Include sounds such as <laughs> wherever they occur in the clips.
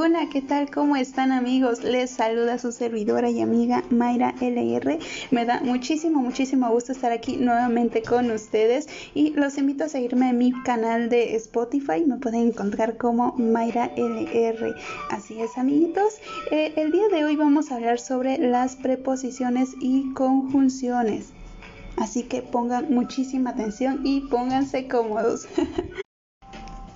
hola, ¿qué tal? ¿Cómo están amigos? Les saluda su servidora y amiga Mayra LR. Me da muchísimo, muchísimo gusto estar aquí nuevamente con ustedes y los invito a seguirme en mi canal de Spotify. Me pueden encontrar como Mayra LR. Así es, amiguitos. Eh, el día de hoy vamos a hablar sobre las preposiciones y conjunciones. Así que pongan muchísima atención y pónganse cómodos. <laughs>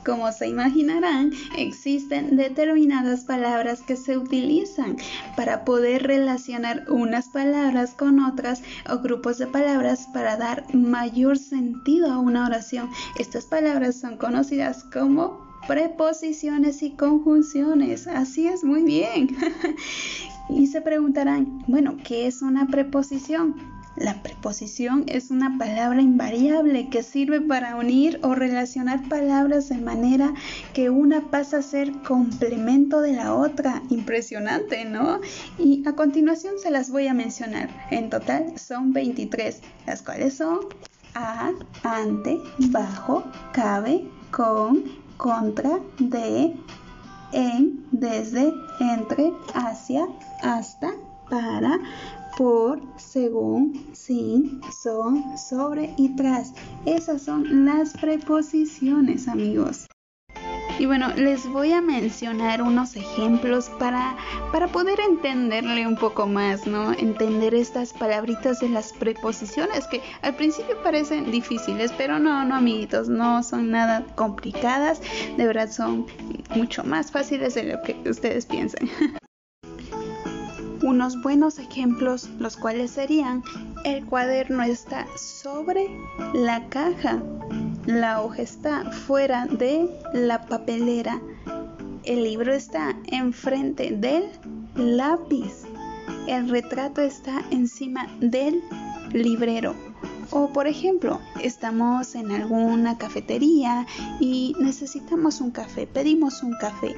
Como se imaginarán, existen determinadas palabras que se utilizan para poder relacionar unas palabras con otras o grupos de palabras para dar mayor sentido a una oración. Estas palabras son conocidas como preposiciones y conjunciones. Así es, muy bien. <laughs> y se preguntarán, bueno, ¿qué es una preposición? La preposición es una palabra invariable que sirve para unir o relacionar palabras de manera que una pasa a ser complemento de la otra. Impresionante, ¿no? Y a continuación se las voy a mencionar. En total son 23, las cuales son a, ante, bajo, cabe, con, contra, de, en, desde, entre, hacia, hasta, para, por, según, sin, son, sobre y tras. Esas son las preposiciones, amigos. Y bueno, les voy a mencionar unos ejemplos para, para poder entenderle un poco más, ¿no? Entender estas palabritas de las preposiciones que al principio parecen difíciles, pero no, no, amiguitos, no son nada complicadas, de verdad son mucho más fáciles de lo que ustedes piensan. <laughs> unos buenos ejemplos, los cuales serían el cuaderno está sobre la caja, la hoja está fuera de la papelera, el libro está enfrente del lápiz, el retrato está encima del librero. O por ejemplo, estamos en alguna cafetería y necesitamos un café, pedimos un café,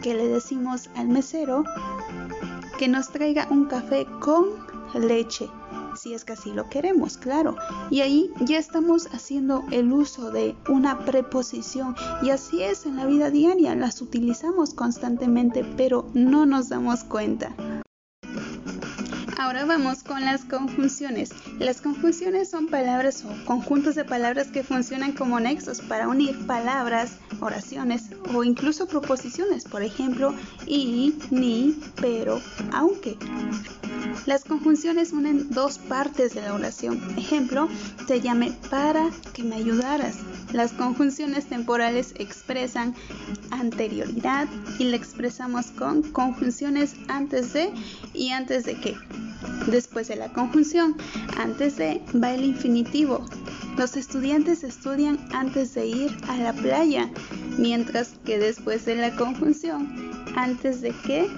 que le decimos al mesero que nos traiga un café con leche, si es que así lo queremos, claro. Y ahí ya estamos haciendo el uso de una preposición y así es en la vida diaria, las utilizamos constantemente, pero no nos damos cuenta. Ahora vamos con las conjunciones. Las conjunciones son palabras o conjuntos de palabras que funcionan como nexos para unir palabras, oraciones o incluso proposiciones. Por ejemplo, y, ni, pero, aunque. Las conjunciones unen dos partes de la oración. Ejemplo, te llamé para que me ayudaras. Las conjunciones temporales expresan anterioridad y la expresamos con conjunciones antes de y antes de que. Después de la conjunción, antes de va el infinitivo. Los estudiantes estudian antes de ir a la playa, mientras que después de la conjunción, antes de que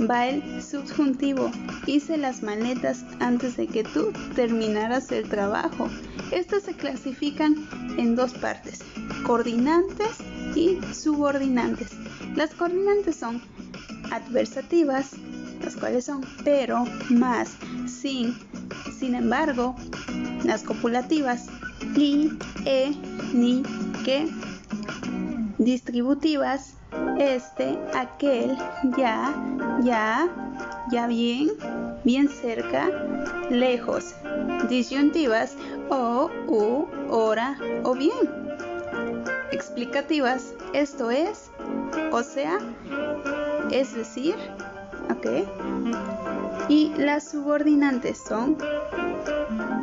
va el subjuntivo. Hice las maletas antes de que tú terminaras el trabajo. Estas se clasifican en dos partes, coordinantes y subordinantes. Las coordinantes son adversativas, las cuales son pero, más, sin, sin embargo, las copulativas, y, e, ni, que, distributivas, este, aquel, ya, ya, ya bien, bien cerca, lejos, disyuntivas, o, u, hora o bien. Explicativas, esto es, o sea, es decir, ¿ok? Y las subordinantes son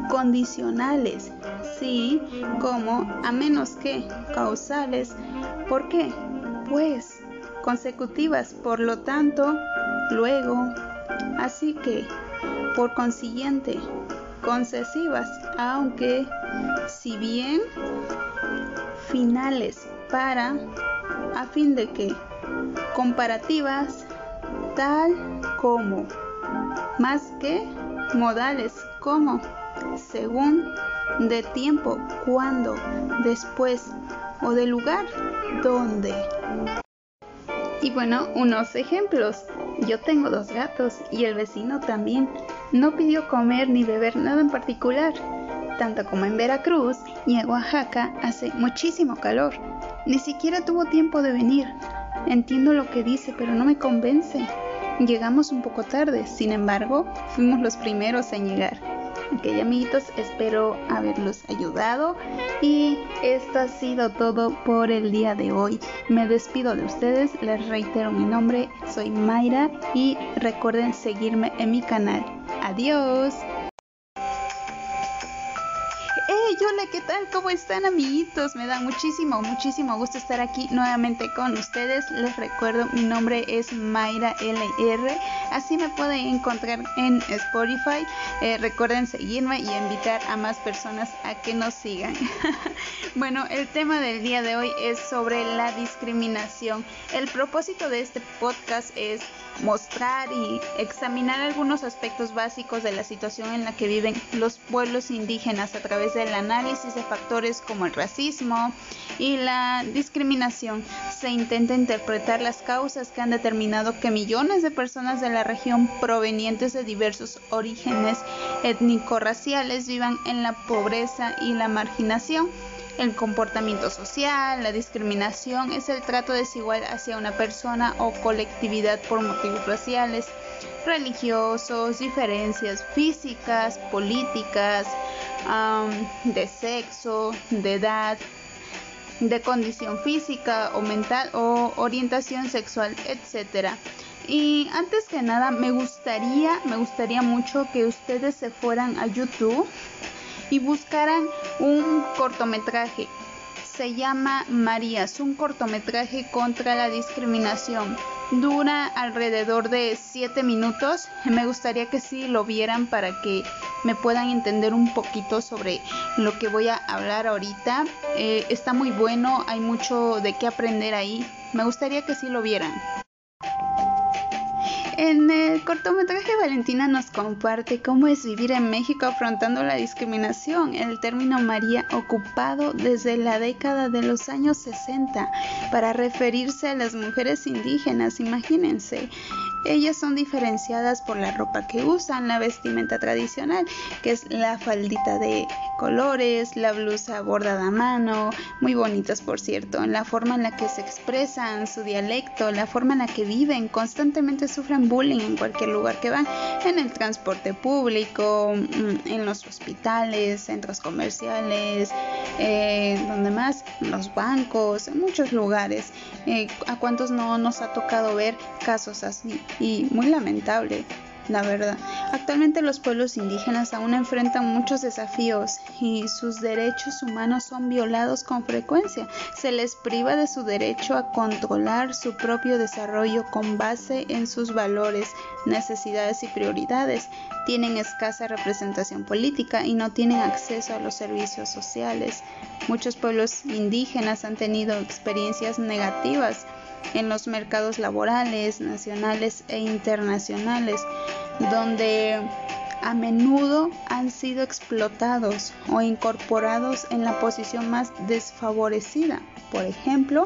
condicionales, sí, como a menos que causales. ¿Por qué? Pues consecutivas, por lo tanto, luego, así que, por consiguiente, concesivas, aunque, si bien, finales para, a fin de que, comparativas, tal como, más que modales como, según, de tiempo, cuando, después o de lugar, donde. Y bueno, unos ejemplos. Yo tengo dos gatos y el vecino también. No pidió comer ni beber nada en particular. Tanto como en Veracruz y en Oaxaca hace muchísimo calor. Ni siquiera tuvo tiempo de venir. Entiendo lo que dice, pero no me convence. Llegamos un poco tarde, sin embargo, fuimos los primeros en llegar. Ok, amiguitos, espero haberlos ayudado y esto ha sido todo por el día de hoy. Me despido de ustedes, les reitero mi nombre, soy Mayra y recuerden seguirme en mi canal. Adiós. Hola, ¿qué tal? ¿Cómo están amiguitos? Me da muchísimo, muchísimo gusto estar aquí nuevamente con ustedes. Les recuerdo, mi nombre es Mayra LR. Así me pueden encontrar en Spotify. Eh, recuerden seguirme y invitar a más personas a que nos sigan. <laughs> bueno, el tema del día de hoy es sobre la discriminación. El propósito de este podcast es mostrar y examinar algunos aspectos básicos de la situación en la que viven los pueblos indígenas a través del análisis de factores como el racismo y la discriminación. Se intenta interpretar las causas que han determinado que millones de personas de la región provenientes de diversos orígenes étnico-raciales vivan en la pobreza y la marginación. El comportamiento social, la discriminación es el trato desigual hacia una persona o colectividad por motivos raciales, religiosos, diferencias físicas, políticas, de sexo, de edad, de condición física o mental o orientación sexual, etcétera. Y antes que nada, me gustaría, me gustaría mucho que ustedes se fueran a YouTube y buscaran un cortometraje. Se llama Marías, un cortometraje contra la discriminación. Dura alrededor de 7 minutos. Me gustaría que sí lo vieran para que me puedan entender un poquito sobre lo que voy a hablar ahorita. Eh, está muy bueno, hay mucho de qué aprender ahí. Me gustaría que sí lo vieran. En el cortometraje Valentina nos comparte cómo es vivir en México afrontando la discriminación, el término María ocupado desde la década de los años 60 para referirse a las mujeres indígenas, imagínense. Ellas son diferenciadas por la ropa que usan, la vestimenta tradicional, que es la faldita de colores, la blusa bordada a mano, muy bonitas por cierto, la forma en la que se expresan, su dialecto, la forma en la que viven, constantemente sufren bullying en cualquier lugar que van, en el transporte público, mm, en los hospitales, centros comerciales, eh, donde más, los bancos, en muchos lugares. Eh, ¿A cuántos no nos ha tocado ver casos así? Y muy lamentable, la verdad. Actualmente los pueblos indígenas aún enfrentan muchos desafíos y sus derechos humanos son violados con frecuencia. Se les priva de su derecho a controlar su propio desarrollo con base en sus valores, necesidades y prioridades. Tienen escasa representación política y no tienen acceso a los servicios sociales. Muchos pueblos indígenas han tenido experiencias negativas en los mercados laborales nacionales e internacionales, donde a menudo han sido explotados o incorporados en la posición más desfavorecida, por ejemplo,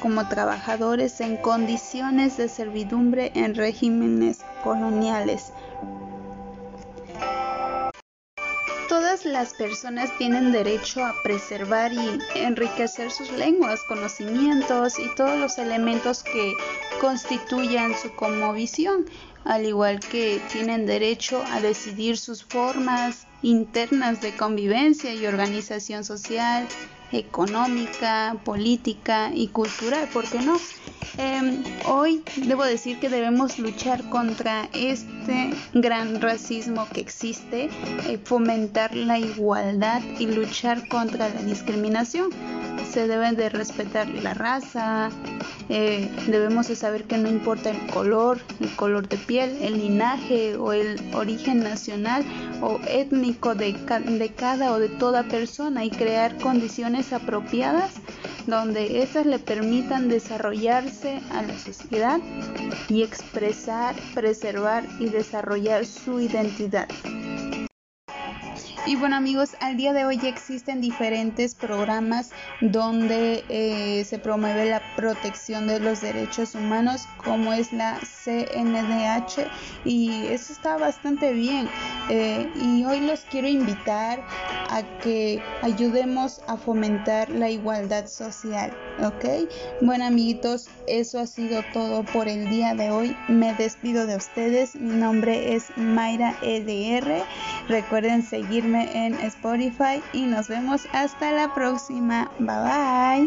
como trabajadores en condiciones de servidumbre en regímenes coloniales Todas las personas tienen derecho a preservar y enriquecer sus lenguas, conocimientos y todos los elementos que constituyan su visión, al igual que tienen derecho a decidir sus formas internas de convivencia y organización social, económica, política y cultural, ¿por qué no? Em, hoy debo decir que debemos luchar contra este gran racismo que existe, eh, fomentar la igualdad y luchar contra la discriminación. Se debe de respetar la raza, eh, debemos de saber que no importa el color, el color de piel, el linaje o el origen nacional o étnico de, de cada o de toda persona y crear condiciones apropiadas donde éstas le permitan desarrollarse a la sociedad y expresar, preservar y desarrollar su identidad. Y bueno amigos, al día de hoy existen diferentes programas donde eh, se promueve la protección de los derechos humanos como es la CNDH y eso está bastante bien. Eh, y hoy los quiero invitar a que ayudemos a fomentar la igualdad social, ¿ok? Bueno amiguitos, eso ha sido todo por el día de hoy. Me despido de ustedes. Mi nombre es Mayra EDR. Recuerden seguirme en Spotify y nos vemos hasta la próxima. Bye bye.